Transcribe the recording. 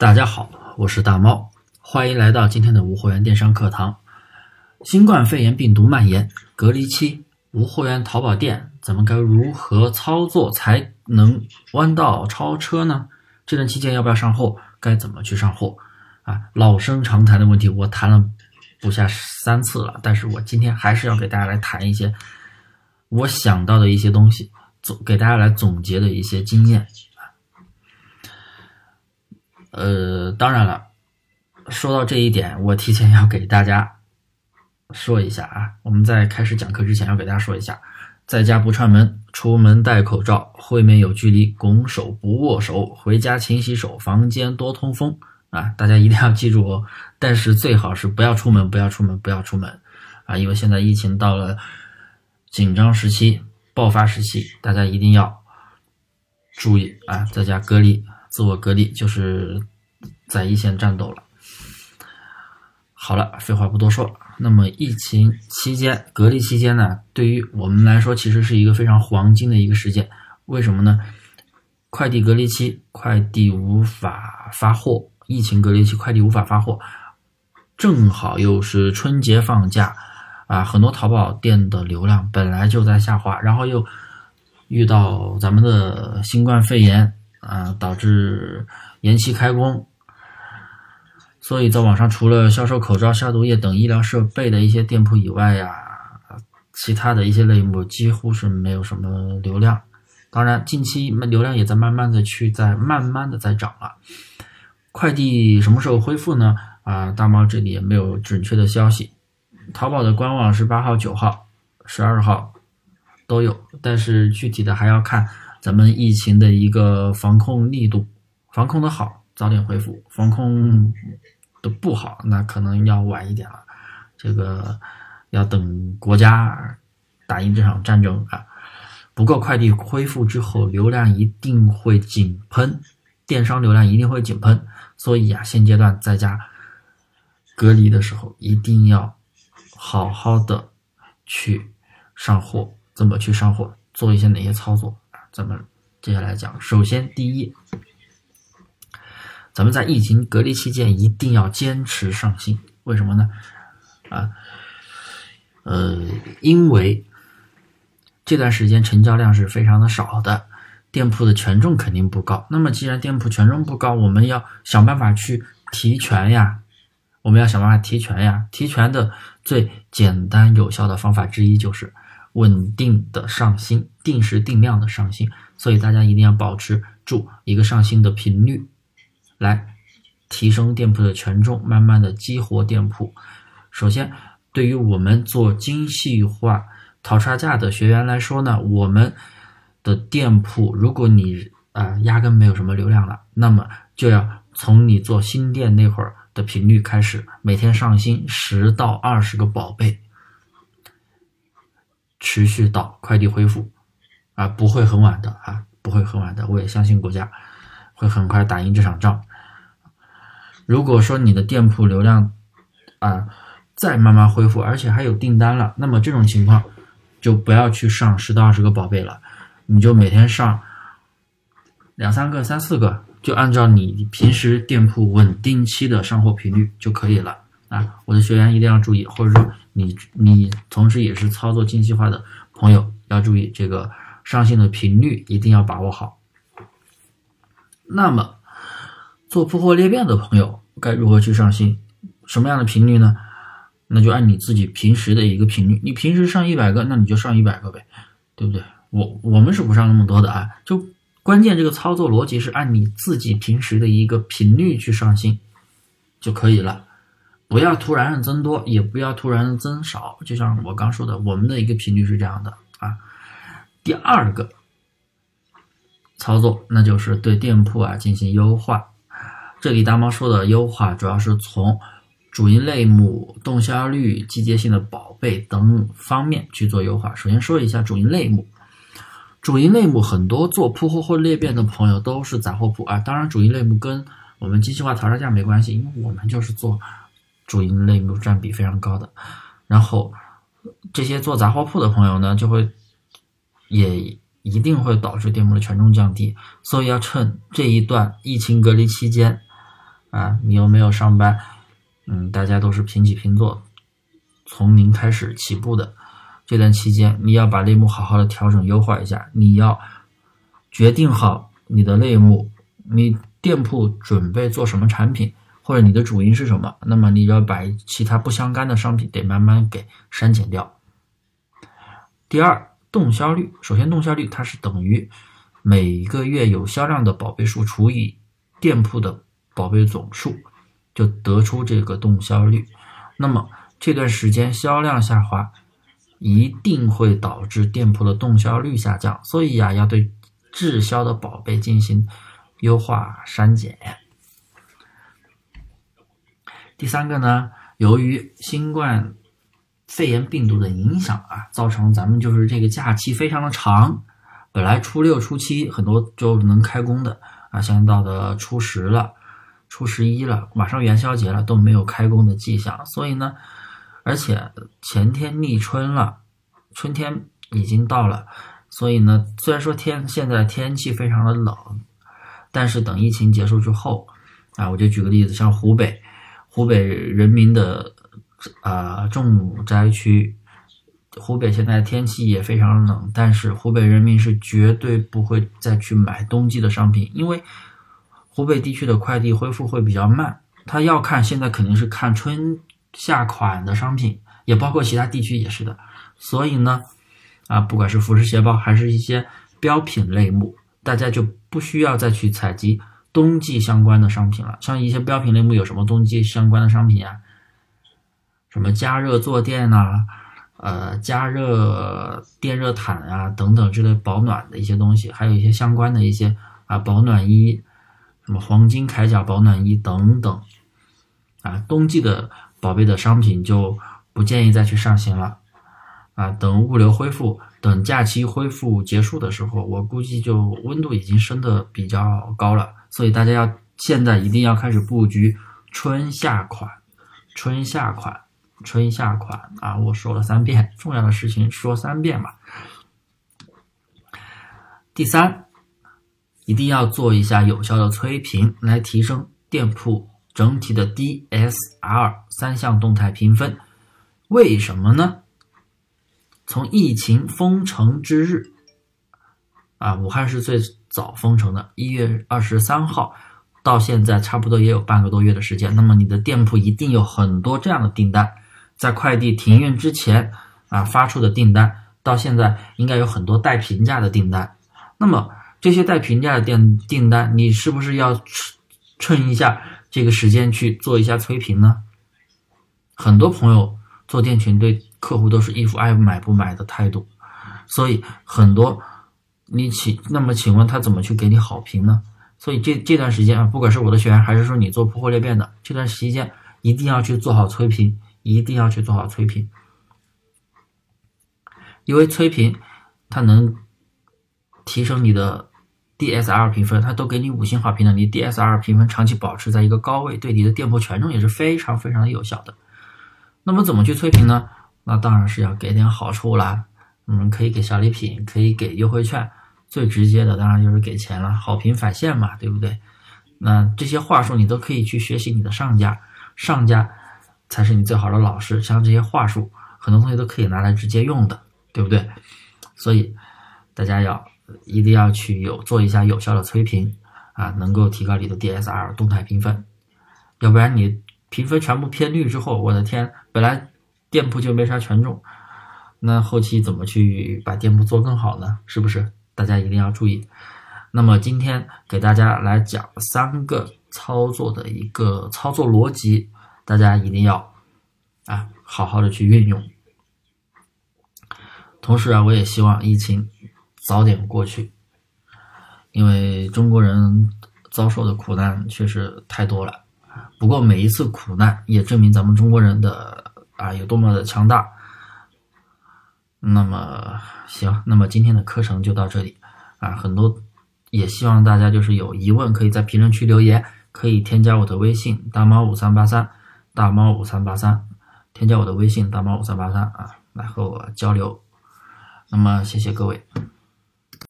大家好，我是大猫，欢迎来到今天的无货源电商课堂。新冠肺炎病毒蔓延，隔离期，无货源淘宝店咱们该如何操作才能弯道超车呢？这段期间要不要上货？该怎么去上货？啊，老生常谈的问题，我谈了不下三次了，但是我今天还是要给大家来谈一些我想到的一些东西，总给大家来总结的一些经验。呃，当然了，说到这一点，我提前要给大家说一下啊。我们在开始讲课之前，要给大家说一下：在家不串门，出门戴口罩，会面有距离，拱手不握手，回家勤洗手，房间多通风啊！大家一定要记住哦。但是最好是不要出门，不要出门，不要出门啊！因为现在疫情到了紧张时期、爆发时期，大家一定要注意啊，在家隔离。自我隔离就是在一线战斗了。好了，废话不多说。那么疫情期间、隔离期间呢，对于我们来说，其实是一个非常黄金的一个时间。为什么呢？快递隔离期，快递无法发货；疫情隔离期，快递无法发货。正好又是春节放假啊，很多淘宝店的流量本来就在下滑，然后又遇到咱们的新冠肺炎。啊，导致延期开工，所以在网上除了销售口罩、消毒液等医疗设备的一些店铺以外呀，其他的一些类目几乎是没有什么流量。当然，近期流量也在慢慢的去在慢慢的在涨了。快递什么时候恢复呢？啊，大猫这里也没有准确的消息。淘宝的官网是八号、九号、十二号都有，但是具体的还要看。咱们疫情的一个防控力度，防控的好，早点恢复；防控的不好，那可能要晚一点了。这个要等国家打赢这场战争啊。不过快递恢复之后，流量一定会井喷，电商流量一定会井喷。所以啊，现阶段在家隔离的时候，一定要好好的去上货。怎么去上货？做一些哪些操作？咱们接下来讲，首先第一，咱们在疫情隔离期间一定要坚持上新，为什么呢？啊，呃，因为这段时间成交量是非常的少的，店铺的权重肯定不高。那么既然店铺权重不高，我们要想办法去提权呀，我们要想办法提权呀。提权的最简单有效的方法之一就是。稳定的上新，定时定量的上新，所以大家一定要保持住一个上新的频率，来提升店铺的权重，慢慢的激活店铺。首先，对于我们做精细化淘差价的学员来说呢，我们的店铺，如果你啊压根没有什么流量了，那么就要从你做新店那会儿的频率开始，每天上新十到二十个宝贝。持续到快递恢复，啊，不会很晚的啊，不会很晚的。我也相信国家会很快打赢这场仗。如果说你的店铺流量啊再慢慢恢复，而且还有订单了，那么这种情况就不要去上十到二十个宝贝了，你就每天上两三个、三四个，就按照你平时店铺稳定期的上货频率就可以了。啊，我的学员一定要注意，或者说你你同时也是操作精细化的朋友要注意这个上新的频率一定要把握好。那么做铺货裂变的朋友该如何去上新？什么样的频率呢？那就按你自己平时的一个频率，你平时上一百个，那你就上一百个呗，对不对？我我们是不上那么多的啊，就关键这个操作逻辑是按你自己平时的一个频率去上新就可以了。不要突然增多，也不要突然的增少，就像我刚说的，我们的一个频率是这样的啊。第二个操作，那就是对店铺啊进行优化。这里大猫说的优化，主要是从主营类目、动销率、季节性的宝贝等方面去做优化。首先说一下主营类目，主营类目很多做铺货或裂变的朋友都是杂货铺啊。当然，主营类目跟我们精细化淘差价没关系，因为我们就是做。主营类目占比非常高的，然后这些做杂货铺的朋友呢，就会也一定会导致店铺的权重降低，所以要趁这一段疫情隔离期间啊，你又没有上班，嗯，大家都是平起平坐，从零开始起步的。这段期间，你要把类目好好的调整优化一下，你要决定好你的类目，你店铺准备做什么产品，或者你的主营是什么，那么你要把其他不相干的商品得慢慢给删减掉。第二，动销率，首先动销率它是等于每个月有销量的宝贝数除以店铺的宝贝总数，就得出这个动销率。那么这段时间销量下滑。一定会导致店铺的动销率下降，所以呀，要对滞销的宝贝进行优化删减。第三个呢，由于新冠肺炎病毒的影响啊，造成咱们就是这个假期非常的长。本来初六、初七很多就能开工的啊，现在到的初十了、初十一了，马上元宵节了，都没有开工的迹象，所以呢。而且前天立春了，春天已经到了，所以呢，虽然说天现在天气非常的冷，但是等疫情结束之后，啊，我就举个例子，像湖北，湖北人民的啊重灾区，湖北现在天气也非常冷，但是湖北人民是绝对不会再去买冬季的商品，因为湖北地区的快递恢复会比较慢，他要看现在肯定是看春。夏款的商品也包括其他地区也是的，所以呢，啊，不管是服饰鞋包还是一些标品类目，大家就不需要再去采集冬季相关的商品了。像一些标品类目有什么冬季相关的商品啊？什么加热坐垫呐，呃，加热电热毯啊等等之类保暖的一些东西，还有一些相关的一些啊保暖衣，什么黄金铠甲保暖衣等等，啊，冬季的。宝贝的商品就不建议再去上新了，啊，等物流恢复，等假期恢复结束的时候，我估计就温度已经升的比较高了，所以大家要现在一定要开始布局春夏款，春夏款，春夏款啊！我说了三遍，重要的事情说三遍嘛。第三，一定要做一下有效的催评，来提升店铺。整体的 DSR 三项动态评分，为什么呢？从疫情封城之日，啊，武汉是最早封城的，一月二十三号到现在，差不多也有半个多月的时间。那么你的店铺一定有很多这样的订单，在快递停运之前啊发出的订单，到现在应该有很多带评价的订单。那么这些带评价的订订单，你是不是要趁一下？这个时间去做一下催评呢？很多朋友做店群对客户都是一副爱买不买的态度，所以很多你请那么请问他怎么去给你好评呢？所以这这段时间啊，不管是我的学员还是说你做铺货裂变的，这段时间一定要去做好催评，一定要去做好催评，因为催评它能提升你的。DSR 评分，它都给你五星好评的，你 DSR 评分长期保持在一个高位，对你的店铺权重也是非常非常的有效的。那么怎么去催评呢？那当然是要给点好处啦，嗯，可以给小礼品，可以给优惠券，最直接的当然就是给钱了，好评返现嘛，对不对？那这些话术你都可以去学习你的上家，上家才是你最好的老师。像这些话术，很多同学都可以拿来直接用的，对不对？所以大家要。一定要去有做一下有效的催评啊，能够提高你的 DSR 动态评分，要不然你评分全部偏绿之后，我的天，本来店铺就没啥权重，那后期怎么去把店铺做更好呢？是不是？大家一定要注意。那么今天给大家来讲三个操作的一个操作逻辑，大家一定要啊好好的去运用。同时啊，我也希望疫情。早点过去，因为中国人遭受的苦难确实太多了。不过每一次苦难也证明咱们中国人的啊有多么的强大。那么行，那么今天的课程就到这里啊。很多也希望大家就是有疑问可以在评论区留言，可以添加我的微信大猫五三八三大猫五三八三，添加我的微信大猫五三八三啊，来和我交流。那么谢谢各位。